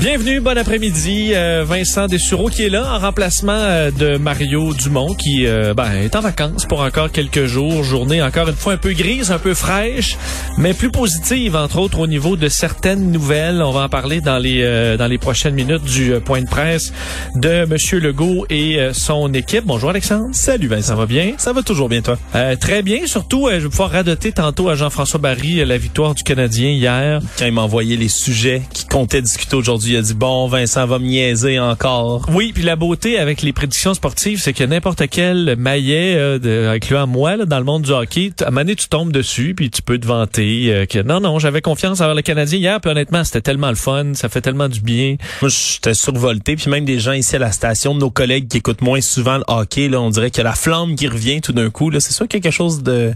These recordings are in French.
Bienvenue, bon après-midi. Euh, Vincent Dessureau qui est là en remplacement euh, de Mario Dumont qui euh, ben, est en vacances pour encore quelques jours. Journée encore une fois un peu grise, un peu fraîche, mais plus positive entre autres au niveau de certaines nouvelles. On va en parler dans les dans les prochaines minutes du point de presse de Monsieur Legault et son équipe. Bonjour Alexandre. Salut Vincent. Ça va bien? Ça va toujours bien toi? très bien. Surtout, je vais pouvoir radoter tantôt à Jean-François Barry la victoire du Canadien hier. Quand il m'a envoyé les sujets qui comptaient discuter aujourd'hui il a dit bon Vincent va me niaiser encore. Oui, puis la beauté avec les prédictions sportives, c'est que n'importe quel maillet, euh, de, incluant moi, là, dans le monde du hockey, à un moment donné, tu tombes dessus, puis tu peux te vanter euh, que non, non, j'avais confiance envers le Canadien hier, puis honnêtement, c'était tellement le fun, ça fait tellement du bien. Moi, j'étais survolté, puis même des gens ici à la station, de nos collègues qui écoutent moins souvent le hockey, là, on dirait que la flamme qui revient tout d'un coup, là, c'est sûr quelque chose de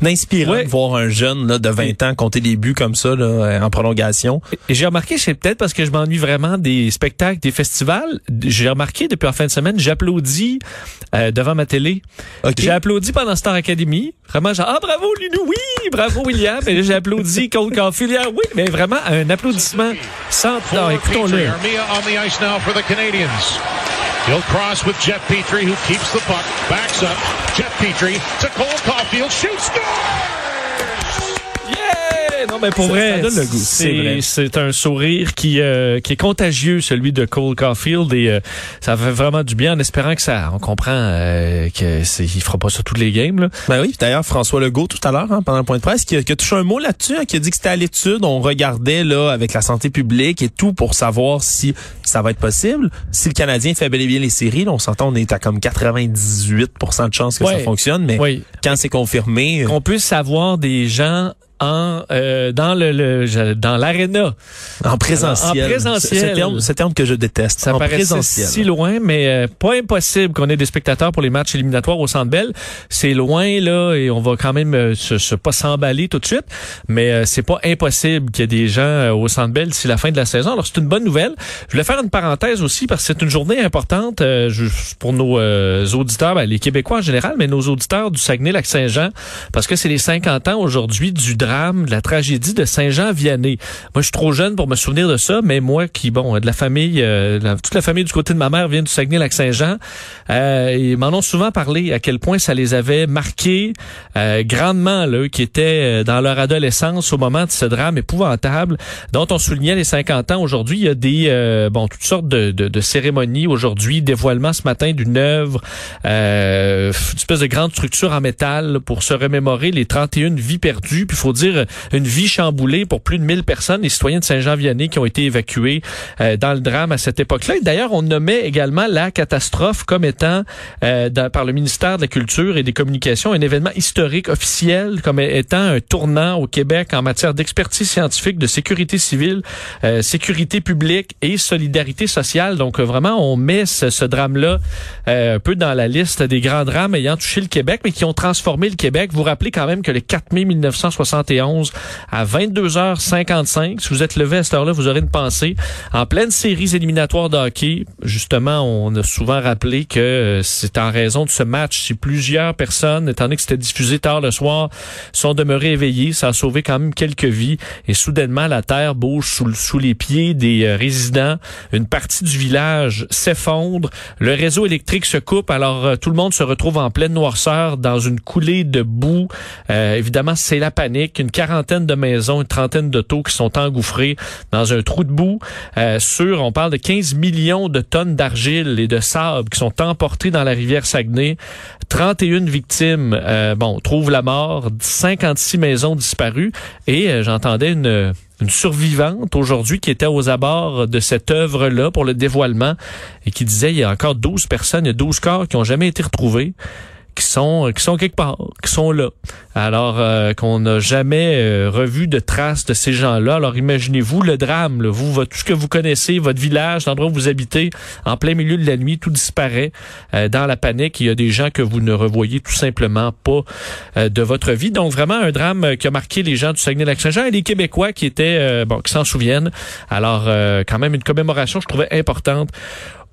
d'inspirant de voir un jeune là, de 20 ans compter des buts comme ça là, euh, en prolongation. Et j'ai remarqué, c'est peut-être parce que je m'ennuie vraiment des spectacles, des festivals. J'ai remarqué depuis la fin de semaine, j'applaudis euh, devant ma télé. J'ai applaudi pendant Star Academy. Vraiment, genre, ah bravo Lunou, oui, bravo William. Et j'ai applaudi Cole Caulfield, oui, mais vraiment un applaudissement sans... Non, écoutons-le. He'll cross with Jeff Petrie, who keeps the puck, backs up. Jeff Petrie to Cole Caulfield, shoots, scores! Non, mais pour vrai, c'est un sourire qui, euh, qui est contagieux, celui de Cole Caulfield, et euh, ça fait vraiment du bien en espérant que ça, on comprend euh, qu'il fera pas ça toutes les games. Là. Ben oui, d'ailleurs, François Legault, tout à l'heure, hein, pendant le point de presse, qui a, qui a touché un mot là-dessus, hein, qui a dit que c'était à l'étude, on regardait là avec la santé publique et tout pour savoir si ça va être possible. Si le Canadien fait bel et bien les séries, là, on s'entend, on est à comme 98% de chances que ça fonctionne, mais quand c'est confirmé... Qu'on puisse savoir des gens en euh, dans le, le dans l'aréna. En présentiel. En présentiel. Ce terme, ce terme que je déteste. Ça en paraît si loin mais euh, pas impossible qu'on ait des spectateurs pour les matchs éliminatoires au Centre Bell. C'est loin là et on va quand même euh, se, se, pas s'emballer tout de suite mais euh, c'est pas impossible qu'il y ait des gens au Centre Bell d'ici la fin de la saison. Alors c'est une bonne nouvelle. Je voulais faire une parenthèse aussi parce que c'est une journée importante pour nos auditeurs ben, les Québécois en général mais nos auditeurs du Saguenay-Lac-Saint-Jean parce que c'est les 50 ans aujourd'hui du de la tragédie de Saint-Jean-Vianney. Moi, je suis trop jeune pour me souvenir de ça, mais moi qui, bon, de la famille, euh, toute la famille du côté de ma mère vient du Saguenay-Lac-Saint-Jean, euh, ils m'en ont souvent parlé à quel point ça les avait marqués euh, grandement, là, qui étaient euh, dans leur adolescence au moment de ce drame épouvantable dont on soulignait les 50 ans. Aujourd'hui, il y a des, bon, toutes sortes de, de, de cérémonies aujourd'hui, dévoilement ce matin d'une œuvre, une espèce de grande structure en métal pour se remémorer les 31 vies perdues. Puis faut dire une vie chamboulée pour plus de 1000 personnes, les citoyens de Saint-Jean-Vianney qui ont été évacués euh, dans le drame à cette époque-là. D'ailleurs, on nommait également la catastrophe comme étant euh, par le ministère de la Culture et des Communications un événement historique officiel comme étant un tournant au Québec en matière d'expertise scientifique, de sécurité civile, euh, sécurité publique et solidarité sociale. Donc vraiment, on met ce, ce drame-là un peu dans la liste des grands drames ayant touché le Québec, mais qui ont transformé le Québec. Vous vous rappelez quand même que le 4 mai 1960 à 22h55. Si vous êtes levé à cette heure-là, vous aurez une pensée. En pleine série éliminatoire de hockey, justement, on a souvent rappelé que euh, c'est en raison de ce match, si plusieurs personnes, étant donné que c'était diffusé tard le soir, sont demeurées éveillées, ça a sauvé quand même quelques vies. Et soudainement, la terre bouge sous, les pieds des euh, résidents. Une partie du village s'effondre. Le réseau électrique se coupe. Alors, euh, tout le monde se retrouve en pleine noirceur dans une coulée de boue. évidemment, c'est la panique une quarantaine de maisons, une trentaine taux qui sont engouffrés dans un trou de boue. Euh, sur, on parle de 15 millions de tonnes d'argile et de sable qui sont emportés dans la rivière Saguenay. 31 victimes, euh, bon, trouvent la mort, 56 maisons disparues. Et euh, j'entendais une une survivante aujourd'hui qui était aux abords de cette œuvre-là pour le dévoilement et qui disait il y a encore 12 personnes, il y a 12 corps qui ont jamais été retrouvés qui sont qui sont quelque part, qui sont là. Alors euh, qu'on n'a jamais euh, revu de traces de ces gens-là. Alors imaginez-vous le drame, là. vous votre, tout ce que vous connaissez, votre village, l'endroit où vous habitez, en plein milieu de la nuit, tout disparaît euh, dans la panique. Il y a des gens que vous ne revoyez tout simplement pas de votre vie. Donc vraiment un drame qui a marqué les gens du Saguenay-Lac-Saint-Jean et les Québécois qui étaient bon qui s'en souviennent. Alors quand même une commémoration, je trouvais importante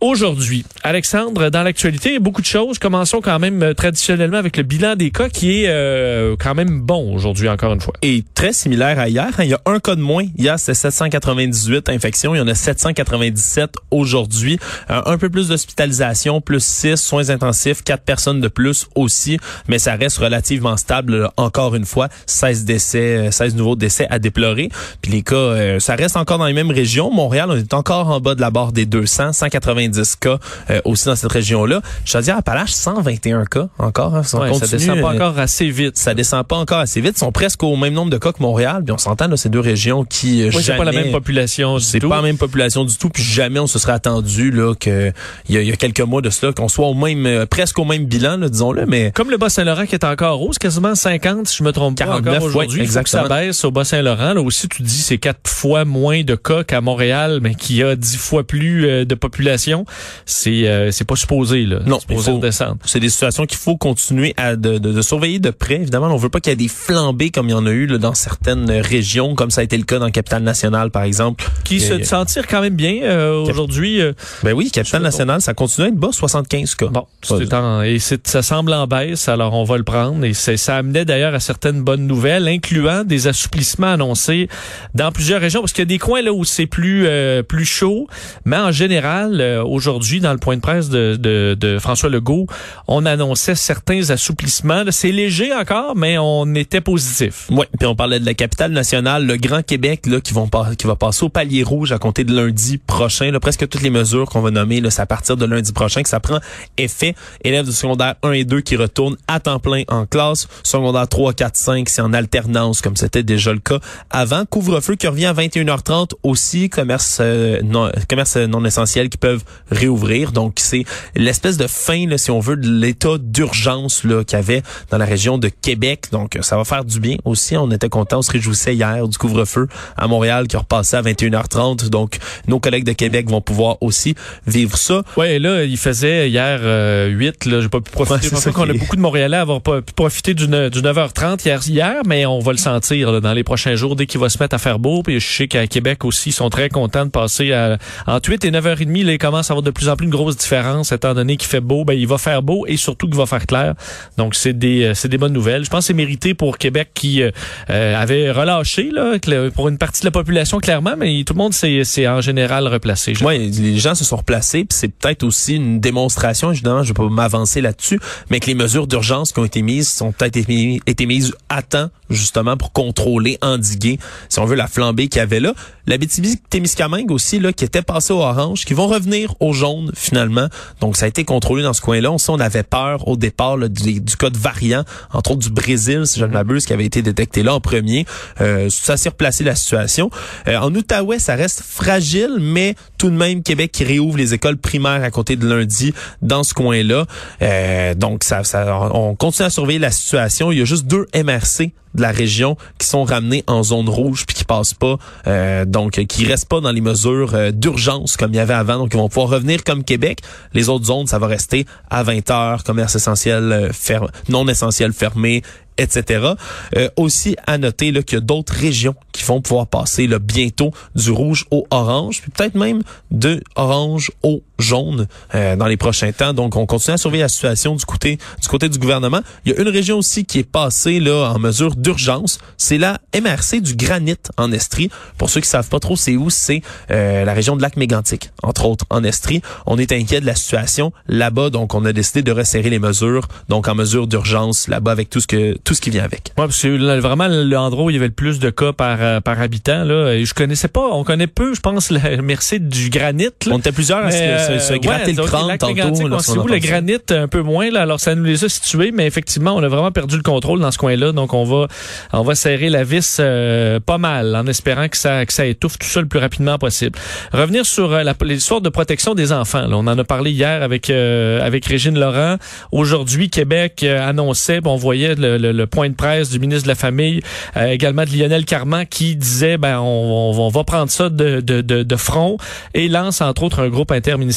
aujourd'hui. Alexandre, dans l'actualité, beaucoup de choses. Commençons quand même euh, traditionnellement avec le bilan des cas qui est euh, quand même bon aujourd'hui, encore une fois. Et très similaire à hier. Hein. Il y a un cas de moins. Hier, c'était 798 infections. Il y en a 797 aujourd'hui. Euh, un peu plus d'hospitalisation, plus 6 soins intensifs, 4 personnes de plus aussi. Mais ça reste relativement stable, encore une fois. 16 décès, 16 nouveaux décès à déplorer. Puis les cas, ça reste encore dans les mêmes régions. Montréal, on est encore en bas de la barre des 200, 190 10 cas euh, aussi dans cette région-là. Chaudière-Appalaches, 121 cas encore. Hein, ouais, ça descend pas encore assez vite. Ça descend pas encore assez vite. Ils sont presque au même nombre de cas que Montréal. Puis on s'entend, là, ces deux régions qui... Euh, oui, c'est pas la même population C'est pas la même population du tout. Puis jamais on se serait attendu là que il y, a quelques mois de cela qu'on soit au même euh, presque au même bilan, disons-le. Mais comme le Bas-Saint-Laurent qui est encore haut, c'est quasiment 50 si je me trompe pas encore aujourd'hui. Ouais, exactement. ça baisse au Bas-Saint-Laurent. Là aussi, tu dis c'est quatre fois moins de cas qu'à Montréal, mais qui a dix fois plus de population c'est euh, c'est pas supposé là. Non, supposé descendre. C'est des situations qu'il faut continuer à de, de, de, surveiller de près. Évidemment, on veut pas qu'il y ait des flambées comme il y en a eu là, dans certaines régions, comme ça a été le cas dans Capitale Nationale par exemple. Qui se sentir quand même bien euh, aujourd'hui. Euh, ben oui, Capitale Nationale, ça continue à être bas, 75 cas. Bon, en, et ça semble en baisse, alors on va le prendre. Et ça amenait d'ailleurs à certaines bonnes nouvelles, incluant des assouplissements annoncés dans plusieurs régions, parce qu'il y a des coins là où c'est plus plus chaud, mais en général aujourd'hui dans le point de presse de, de, de François Legault, on annonçait certains assouplissements. C'est léger encore, mais on était positif. Oui, puis on parlait de la capitale nationale, le Grand Québec, là, qui, vont qui va passer au palier rouge à compter de lundi prochain. Là, presque toutes les mesures qu'on va nommer, c'est à partir de lundi prochain que ça prend effet. Élèves de secondaire 1 et 2 qui retournent à temps plein en classe. Secondaire 3, 4, 5, c'est en alternance, comme c'était déjà le cas avant. Couvre-feu qui revient à 21h30 aussi. Commerce, euh, non, commerce non essentiel qui peuvent réouvrir donc, c'est l'espèce de fin, là, si on veut, de l'état d'urgence là qu'il y avait dans la région de Québec. Donc, ça va faire du bien aussi. On était contents, on se réjouissait hier du couvre-feu à Montréal qui repassait à 21h30. Donc, nos collègues de Québec vont pouvoir aussi vivre ça. Ouais, là, il faisait hier euh, 8. Là, j'ai pas pu profiter. c'est qu'on a beaucoup de Montréalais à avoir pas pu profiter du, du 9h30 hier, hier, mais on va le sentir là, dans les prochains jours dès qu'il va se mettre à faire beau. Puis je sais qu'à Québec aussi, ils sont très contents de passer à, entre 8 et 9h30. Là, ils commencent à avoir de plus en plus une grosse différence étant donné qu'il fait beau, ben il va faire beau et surtout qu'il va faire clair. Donc c'est des euh, c'est des bonnes nouvelles. Je pense que c'est mérité pour Québec qui euh, euh, avait relâché là pour une partie de la population clairement, mais tout le monde s'est c'est en général replacé. Oui, les gens se sont replacés, puis c'est peut-être aussi une démonstration évidemment, je vais pas m'avancer là-dessus, mais que les mesures d'urgence qui ont été mises sont peut-être été mises à temps justement pour contrôler, endiguer si on veut la flambée qu'il y avait là. La BTB-Témiscamingue aussi là qui était passé au orange, qui vont revenir au jaune finalement. Donc ça a été contrôlé dans ce coin-là. On, on avait peur au départ du, du, cas de variant, entre autres du Brésil, si je ne m'abuse, qui avait été détecté là en premier. Euh, ça s'est replacé la situation. Euh, en Outaouais, ça reste fragile, mais tout de même Québec qui réouvre les écoles primaires à côté de lundi dans ce coin-là. Euh, donc ça, ça, on continue à surveiller la situation. Il y a juste deux MRC de la région qui sont ramenés en zone rouge puis qui passent pas euh, donc qui restent pas dans les mesures euh, d'urgence comme il y avait avant donc ils vont pouvoir revenir comme Québec les autres zones ça va rester à 20 heures commerce essentiel euh, ferme non essentiel fermé etc. Aussi à noter qu'il y a d'autres régions qui vont pouvoir passer là, bientôt du rouge au orange, puis peut-être même de orange au jaune euh, dans les prochains temps. Donc, on continue à surveiller la situation du côté du côté du gouvernement. Il y a une région aussi qui est passée là en mesure d'urgence, c'est la MRC du Granit en Estrie. Pour ceux qui savent pas trop, c'est où? C'est euh, la région de lac mégantic, entre autres en Estrie. On est inquiet de la situation là-bas, donc on a décidé de resserrer les mesures, donc en mesure d'urgence là-bas avec tout ce que tout ce qui vient avec. Ouais, c'est vraiment l'endroit où il y avait le plus de cas par euh, par habitant là. Et je connaissais pas, on connaît peu, je pense, la merci du granit. On était plusieurs à se, se, se gratter ouais, le crâne tantôt. Granit un peu moins là, alors ça nous les a situés, mais effectivement, on a vraiment perdu le contrôle dans ce coin-là, donc on va on va serrer la vis euh, pas mal en espérant que ça que ça étouffe tout ça le plus rapidement possible. Revenir sur euh, l'histoire de protection des enfants. là. on en a parlé hier avec euh, avec Régine Laurent. Aujourd'hui, Québec euh, annonçait, bon, on voyait le, le- le point de presse du ministre de la Famille, euh, également de Lionel Carman, qui disait, ben, on, on- on va prendre ça de, de, de, de front et lance entre autres un groupe interministériel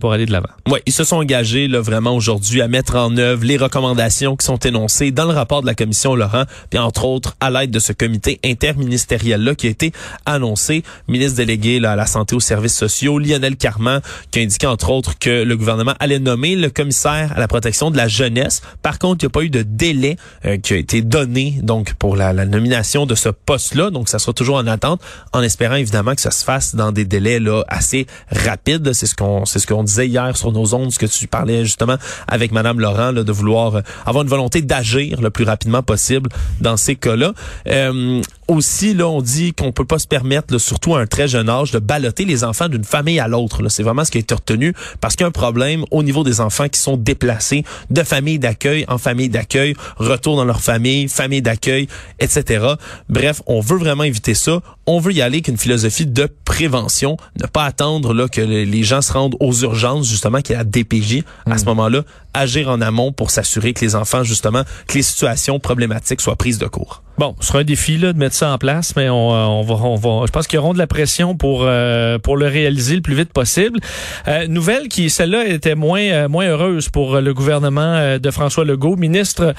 pour aller de l'avant. Ouais, ils se sont engagés là vraiment aujourd'hui à mettre en œuvre les recommandations qui sont énoncées dans le rapport de la commission Laurent, puis entre autres à l'aide de ce comité interministériel là qui a été annoncé, ministre délégué là, à la santé aux services sociaux Lionel Carman qui a indiqué entre autres que le gouvernement allait nommer le commissaire à la protection de la jeunesse. Par contre, il n'y a pas eu de délai euh, qui a été donné donc pour la, la nomination de ce poste-là, donc ça sera toujours en attente en espérant évidemment que ça se fasse dans des délais là assez rapides, c'est ce qu'on c'est ce qu'on disait hier sur nos ondes, ce que tu parlais justement avec madame Laurent là, de vouloir euh, avoir une volonté d'agir le plus rapidement possible dans ces cas-là. Euh, aussi là, on dit qu'on peut pas se permettre surtout à un très jeune âge de balloter les enfants d'une famille à l'autre. C'est vraiment ce qui a été retenu parce qu'il y a un problème au niveau des enfants qui sont déplacés de famille d'accueil en famille d'accueil, retour dans leur famille, famille d'accueil, etc. Bref, on veut vraiment éviter ça. On veut y aller avec une philosophie de prévention, ne pas attendre là que le- les gens se rendent aux urgences justement qu'il y a la DPJ à ce moment-là, agir en amont pour s'assurer que les enfants justement que les situations problématiques soient prises de court. Bon, ce sera un défi là, de mettre ça en place, mais on, euh, on va, on va, je pense qu'ils auront de la pression pour euh, pour le réaliser le plus vite possible. Euh, nouvelle qui, celle-là, était moins euh, moins heureuse pour le gouvernement euh, de François Legault, ministre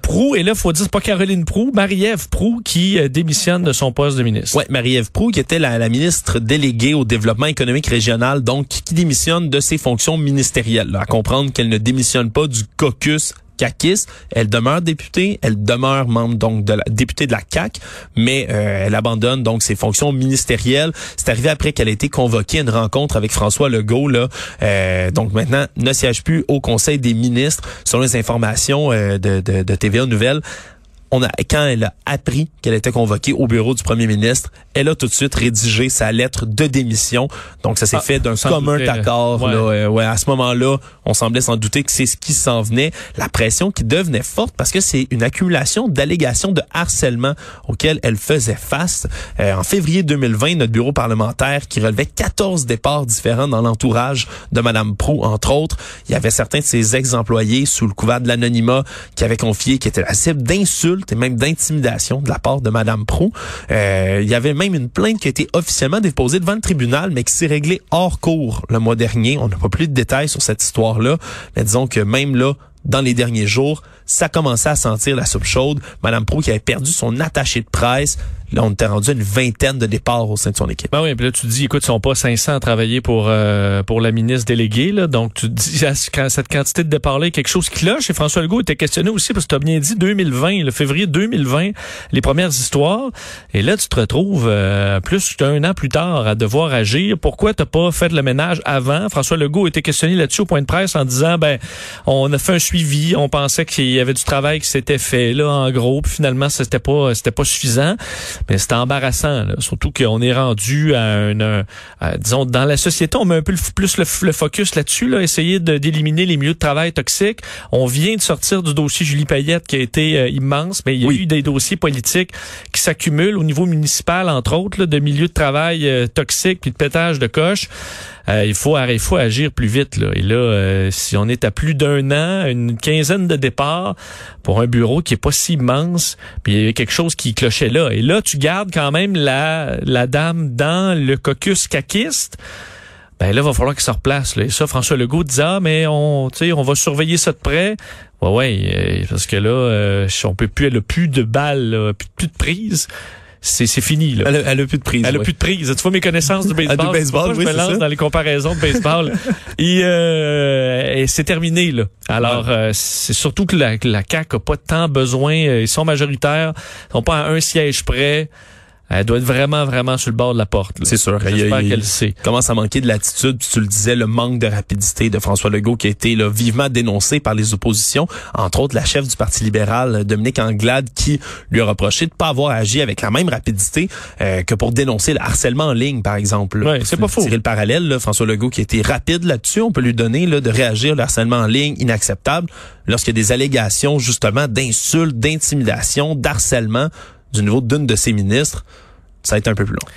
Prou. Et là, faut dire c'est pas Caroline Prou, Marie-Ève Prou qui démissionne de son poste de ministre. Ouais, Marie-Ève Proux, qui était la, la ministre déléguée au développement économique régional, donc qui démissionne de ses fonctions ministérielles. là. à comprendre qu'elle ne démissionne pas du caucus caquiste. Elle demeure députée, elle demeure membre donc députée de la CAC, mais euh, elle abandonne donc ses fonctions ministérielles. C'est arrivé après qu'elle ait été convoquée à une rencontre avec François Legault. Euh, donc maintenant ne siège plus au Conseil des ministres selon les informations euh, de, de, de TVA Nouvelles on a, quand elle a appris qu'elle était convoquée au bureau du premier ministre, elle a tout de suite rédigé sa lettre de démission. Donc, ça s'est Ah, fait d'un commun douter, accord. Ouais. là. Euh, ouais, à ce moment-là, on semblait s'en douter que c'est ce qui s'en venait. La pression qui devenait forte parce que c'est une accumulation d'allégations de harcèlement auxquelles elle faisait face. Euh, en février 2020, notre bureau parlementaire qui relevait 14 départs différents dans l'entourage de Madame Prou, entre autres. Il y avait certains de ses ex-employés sous le couvert de l'anonymat qui avaient confié qu'ils étaient la cible d'insultes et même d'intimidation de la part de Madame Prou. Euh, il y avait même une plainte qui a été officiellement déposée devant le tribunal, mais qui s'est réglée hors cours le mois dernier. On n'a pas plus de détails sur cette histoire-là, mais disons que même là, dans les derniers jours, ça commençait à sentir la soupe chaude. Madame Prou qui avait perdu son attaché de presse. Là, on était rendu une vingtaine de départs au sein de son équipe. Ben oui, puis là tu dis, écoute, ils sont pas 500 à travailler pour euh, pour la ministre déléguée, là, donc tu dis, à cette quantité de a quelque chose qui cloche. Et François Legault était questionné aussi, parce que tu as bien dit 2020, le février 2020, les premières histoires. Et là, tu te retrouves euh, plus qu'un an plus tard à devoir agir. Pourquoi t'as pas fait le ménage avant? François Legault était questionné là-dessus au point de presse en disant, ben, on a fait un suivi, on pensait qu'il y avait du travail qui s'était fait, là, en gros, puis finalement, c'était pas c'était pas suffisant. Mais c'était embarrassant, là. surtout qu'on est rendu à un, disons, dans la société, on met un peu le plus le, focus là-dessus, là, essayer d'éliminer les milieux de travail toxiques. On vient de sortir du dossier Julie Payette qui a été euh, immense, mais il y a Oui. eu des dossiers politiques qui s'accumulent au niveau municipal, entre autres, là, de milieux de travail euh, toxiques puis de pétage de coche. Euh, il faut il faut agir plus vite là. Et là, euh, si on est à plus d'un an, une quinzaine de départs pour un bureau qui est pas si immense, puis il y a quelque chose qui clochait là. Et là, tu gardes quand même la la dame dans le caucus caquiste. Ben là, va falloir qu'il se replace. Là. Et ça, François Legault disait, ah, mais on, on va surveiller ça de près. Ouais, ouais, euh, parce que là, euh, on peut plus, elle a plus de balles, là, plus, plus de prise. C'est, c'est fini, là. Elle a, elle a plus de prise. Elle a ouais. plus de prise. Tu vois mes connaissances du baseball? Du baseball, oui, je me lance ça. dans les comparaisons de baseball. et, euh, et c'est terminé là. Alors euh, c'est surtout que la, la CAQ a pas tant besoin. euh, Ils sont majoritaires, ils sont pas à un siège près. Elle doit être vraiment, vraiment sur le bord de la porte. C'est sûr. J'espère qu'elle sait. Commence à manquer de l'attitude. Tu le disais, le manque de rapidité de François Legault qui a été là, vivement dénoncé par les oppositions, entre autres la chef du Parti libéral, Dominique Anglade, qui lui a reproché de pas avoir agi avec la même rapidité euh, que pour dénoncer le harcèlement en ligne, par exemple. Ouais, c'est pas faux. Tirer le parallèle, là, François Legault qui a été rapide là-dessus, on peut lui donner là, de réagir le harcèlement en ligne inacceptable lorsqu'il y a des allégations justement d'insultes, d'intimidation, d'harcèlement du niveau d'une de ses ministres. Ça a été un peu plus long.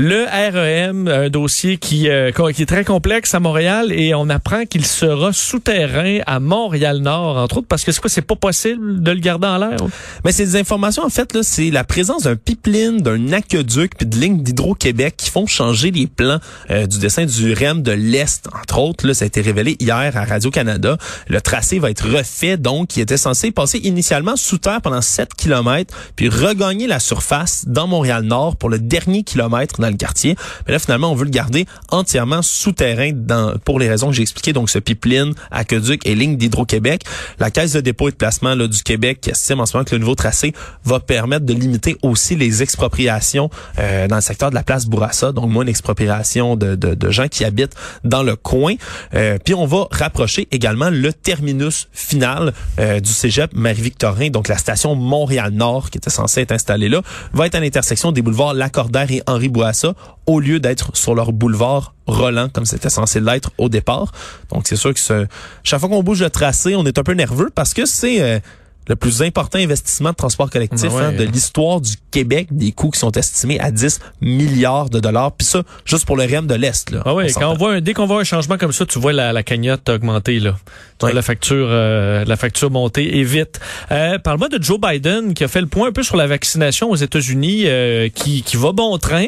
Le REM, un dossier qui, euh, qui est très complexe à Montréal et on apprend qu'il sera souterrain à Montréal-Nord, entre autres, parce que c'est quoi, c'est pas possible de le garder en l'air? Mais c'est des informations, en fait, là, c'est la présence d'un pipeline, d'un aqueduc puis de lignes d'Hydro-Québec qui font changer les plans euh, du dessin du REM de l'Est, entre autres. Là, ça a été révélé hier à Radio-Canada. Le tracé va être refait, donc, qui était censé passer initialement sous terre pendant 7 km, puis regagner la surface dans Montréal-Nord pour le dernier kilomètre le quartier. Mais là, finalement, on veut le garder entièrement souterrain dans, pour les raisons que j'ai expliquées. Donc, ce pipeline, aqueduc et ligne d'Hydro-Québec. La Caisse de dépôt et de placement du Québec qui estime en ce moment que le nouveau tracé va permettre de limiter aussi les expropriations euh, dans le secteur de la place Bourassa. Donc, moins de, de, gens qui habitent dans le coin. Euh, puis, on va rapprocher également le terminus final euh, du cégep Marie-Victorin. Donc, la station Montréal-Nord qui était censée être installée là va être à l'intersection des boulevards Lacordaire et Henri Bourassa au lieu d'être sur leur boulevard Roland comme c'était censé l'être au départ. Donc c'est sûr que chaque fois qu'on bouge le tracé, on est un peu nerveux parce que c'est euh, le plus important investissement de transport collectif Ouais. hein, de l'histoire du Québec, des coûts qui sont estimés à 10 milliards de dollars. Puis ça, juste pour le REM de l'Est. Là, Ah oui, On quand on voit un, dès qu'on voit un changement comme ça, tu vois la, la cagnotte augmenter là. Tu vois Ouais. la facture, euh, la facture monter et vite. Euh, Parle-moi de Joe Biden qui a fait le point un peu sur la vaccination aux États-Unis, euh, qui, qui va bon train,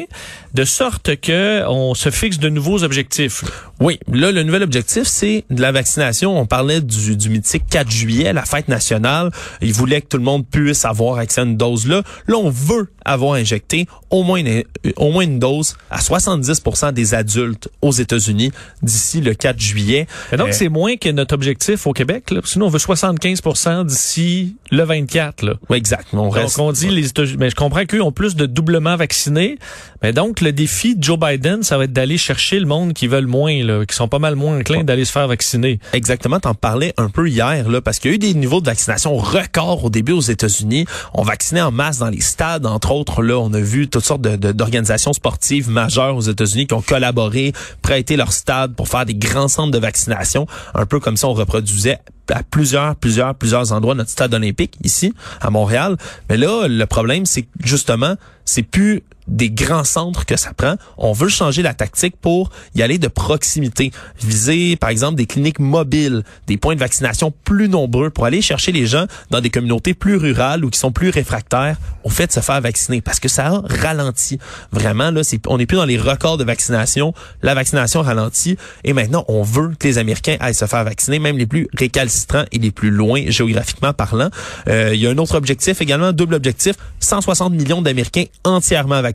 de sorte que on se fixe de nouveaux objectifs. Oui, là, le nouvel objectif, c'est de la vaccination. On parlait du, du mythique 4 juillet, la fête nationale. Il voulait que tout le monde puisse avoir accès à une dose là. Là, on veut avoir injecté au moins une, au moins une dose à 70 des adultes aux États-Unis d'ici le 4 juillet. Et donc Euh, c'est moins que notre objectif au Québec. Là. Sinon, on veut 75 d'ici le 24. Là. oui, exact. On reste, Donc on dit les États-Unis, mais je comprends qu'eux ont plus de doublement vaccinés. Mais donc le défi de Joe Biden, ça va être d'aller chercher le monde qui veulent moins, là, qui sont pas mal moins inclins d'aller se faire vacciner. Exactement, t'en parlais un peu hier là, parce qu'il y a eu des niveaux de vaccination records au début aux États-Unis. On vaccinait en masse dans les stades, entre Là, on a vu toutes sortes d'organisations sportives majeures aux États-Unis qui ont collaboré, prêté leur stade pour faire des grands centres de vaccination, un peu comme ça on reproduisait à plusieurs, plusieurs, plusieurs endroits notre stade olympique ici à Montréal. Mais là, le problème, c'est justement, c'est plus des grands centres que ça prend. On veut changer la tactique pour y aller de proximité. Viser, par exemple, des cliniques mobiles, des points de vaccination plus nombreux pour aller chercher les gens dans des communautés plus rurales ou qui sont plus réfractaires au fait de se faire vacciner. Parce que ça a ralenti. Vraiment, là, c'est, on n'est plus dans les records de vaccination. La vaccination ralentit. Et maintenant, on veut que les Américains aillent se faire vacciner, même les plus récalcitrants et les plus loin géographiquement parlant. Euh, il y a un autre objectif également, double objectif, 160 millions d'Américains entièrement vaccinés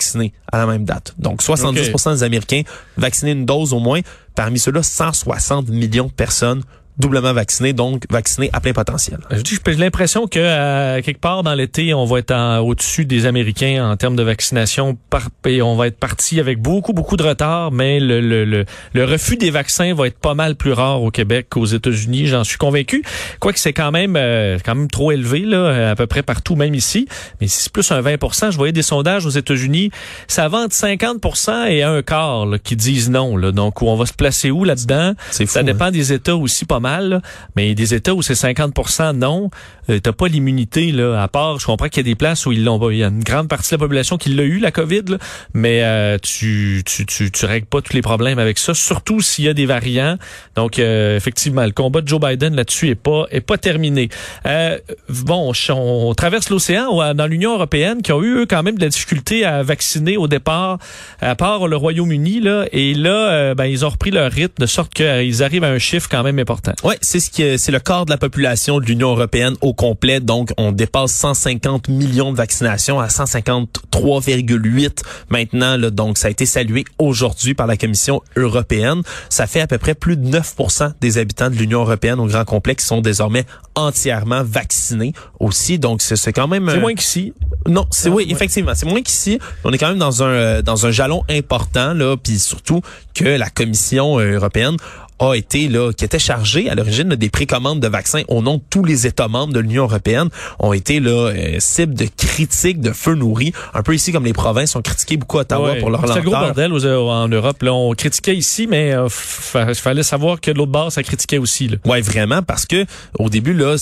à la même date. Donc 70% des Américains vaccinés une dose au moins. Parmi ceux-là, 160 millions de personnes doublement vaccinées, donc vaccinées à plein potentiel. Je dis, j'ai l'impression que euh, quelque part dans l'été, on va être en- au-dessus des Américains en termes de vaccination. Par, et on va être parti avec beaucoup, beaucoup de retard, mais le, le, le, le refus des vaccins va être pas mal plus rare au Québec qu'aux États-Unis. J'en suis convaincu. Quoique c'est quand même euh, quand même trop élevé là, à peu près partout, même ici. Mais si c'est plus un 20 Je voyais des sondages aux États-Unis, ça va entre 50% et un quart là, qui disent non. Là. Donc, où on va se placer où là-dedans? C'est fou, Ça hein? dépend des États aussi pas mal, là. mais des États où c'est 50% non, euh, t'as pas l'immunité là. À part, je comprends qu'il y a des places où ils l'ont, pas. il y a une grande partie de la population qui l'a eu la COVID, là, mais euh, tu, tu tu tu règles pas tous les problèmes avec ça, surtout s'il y a des variants. Donc euh, effectivement, le combat de Joe Biden là-dessus est pas est pas terminé. Euh, bon, on, traverse l'océan dans l'Union européenne qui ont eu eux, quand même de la difficulté à vacciner au départ, à part le Royaume-Uni là, et là, euh, ben ils ont repris leur rythme de sorte qu'ils arrivent à un chiffre quand même important. Ouais, c'est ce qui c'est le quart de la population de l'Union européenne au complet. Donc, on dépasse 150 millions de vaccinations à 153,8 maintenant. Là, donc, ça a été salué aujourd'hui par la Commission européenne. Ça fait à peu près plus de 9% des habitants de l'Union européenne au grand complet qui sont désormais entièrement vaccinés aussi. Donc, c'est quand même... C'est moins qu'ici. Non, c'est oui, effectivement, c'est moins qu'ici. On est quand même dans un euh, dans un jalon important là, puis surtout que la Commission européenne a été là, qui était chargé à l'origine des précommandes de vaccins au nom de tous les États membres de l'Union européenne, ont été là euh, cible de critiques de feu nourri, un peu ici comme les provinces ont critiqué beaucoup Ottawa pour leur lenteur. C'est gros bordel en Europe. Là, on critiquait ici, mais il euh, fallait savoir que de l'autre bord, ça critiquait aussi. Là. Ouais, vraiment, parce que au début là,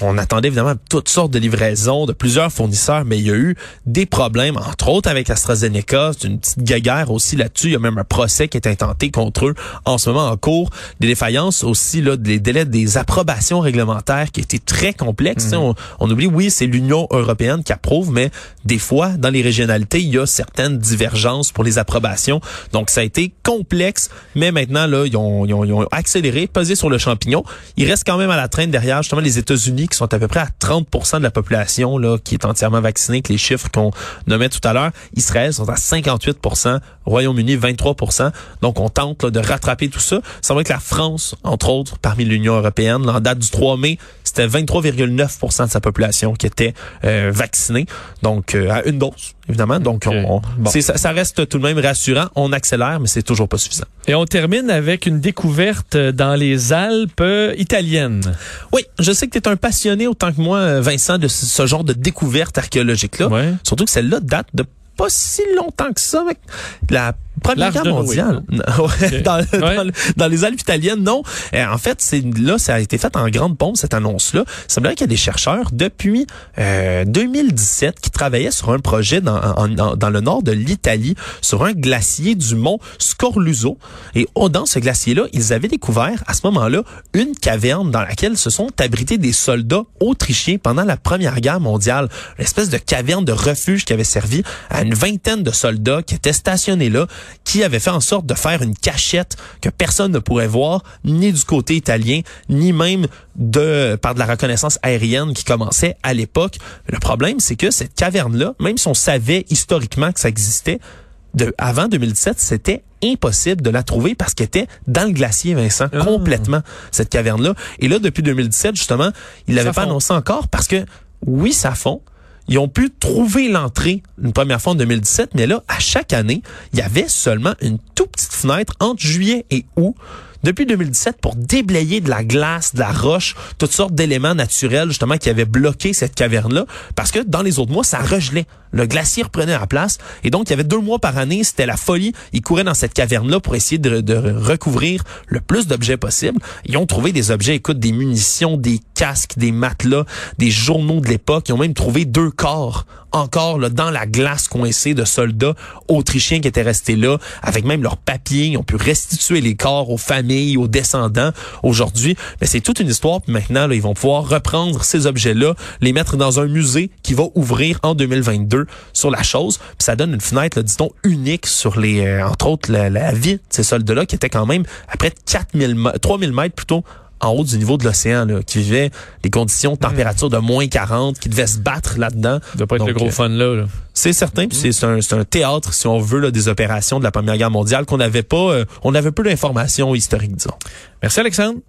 on attendait évidemment toutes sortes de livraisons de plusieurs fournisseurs, mais il y a eu des problèmes, entre autres avec AstraZeneca, c'est une petite guéguerre aussi là-dessus. Il y a même un procès qui est intenté contre eux en ce moment en cours des défaillances aussi là des délais des approbations réglementaires qui étaient très complexes. Mhm. On, oublie oui c'est l'Union européenne qui approuve, mais des fois dans les régionalités il y a certaines divergences pour les approbations. Donc ça a été complexe, mais maintenant là ils ont, ils ont, ils ont accéléré, pesé sur le champignon. Il reste quand même à la traîne derrière justement les États-Unis qui sont à peu près à 30% de la population là qui est entièrement vaccinée, que les chiffres qu'on nommait tout à l'heure. Israël sont à 58%, Royaume-Uni 23%. Donc on tente là, de rattraper tout ça vrai que la France, entre autres, parmi l'Union européenne, en date du 3 mai, c'était 23,9% de sa population qui était euh, vaccinée, donc euh, à une dose, évidemment. Donc, on, ça, ça, reste tout de même rassurant. On accélère, mais c'est toujours pas suffisant. Et on termine avec une découverte dans les Alpes euh, italiennes. Oui, je sais que tu es un passionné autant que moi, Vincent, de ce, genre de découverte archéologique-là. Surtout que celle-là date de pas si longtemps que ça. Mec. La Première Guerre mondiale. dans, les Alpes italiennes, non. Euh, en fait, c'est là, ça a été fait en grande pompe, cette annonce-là. Ça semblerait qu'il y a des chercheurs depuis euh, 2017 qui travaillaient sur un projet dans, dans le nord de l'Italie, sur un glacier du mont Scorluso. Et oh, dans ce glacier-là, ils avaient découvert à ce moment-là une caverne dans laquelle se sont abrités des soldats autrichiens pendant la Première Guerre mondiale. Une espèce de caverne de refuge qui avait servi à une vingtaine de soldats qui étaient stationnés là qui avait fait en sorte de faire une cachette que personne ne pourrait voir, ni du côté italien, ni même de par de la reconnaissance aérienne qui commençait à l'époque. Le problème, c'est que cette caverne-là, même si on savait historiquement que ça existait, de, avant 2017, c'était impossible de la trouver parce qu'elle était dans le glacier, Vincent, ah. complètement, cette caverne-là. Et là, depuis 2017, justement, il l'avait pas annoncé encore parce que, oui, ça fond, ils ont pu trouver l'entrée une première fois en 2017, mais là, à chaque année, il y avait seulement une toute petite fenêtre entre juillet et août depuis 2017 pour déblayer de la glace, de la roche, toutes sortes d'éléments naturels justement qui avaient bloqué cette caverne-là, parce que dans les autres mois, ça regelait. Le glacier reprenait la place, et donc il y avait deux mois par année, c'était la folie. Ils couraient dans cette caverne-là pour essayer de, recouvrir le plus d'objets possible. Ils ont trouvé des objets, écoute, des munitions, des casques, des matelas, des journaux de l'époque. Ils ont même trouvé deux corps encore là, dans la glace coincée de soldats autrichiens qui étaient restés là, avec même leurs papiers. Ils ont pu restituer les corps aux familles, aux descendants aujourd'hui. Mais c'est toute une histoire. Puis maintenant, là, ils vont pouvoir reprendre ces objets-là, les mettre dans un musée qui va ouvrir en 2022 sur la chose. Puis ça donne une fenêtre, là, disons, unique sur les, euh, entre autres, la, la vie de ces soldats-là qui étaient quand même à près de 4000, 3000 mètres plutôt en haut du niveau de l'océan, qui vivait des conditions de température de moins 40, qui devait se battre là-dedans. Ça doit pas être le gros euh, fun là. C'est certain, puis c'est un, un, théâtre, si on veut, là, des opérations de la Première Guerre mondiale qu'on n'avait pas, euh, on avait peu d'informations historiques, disons. Merci Alexandre.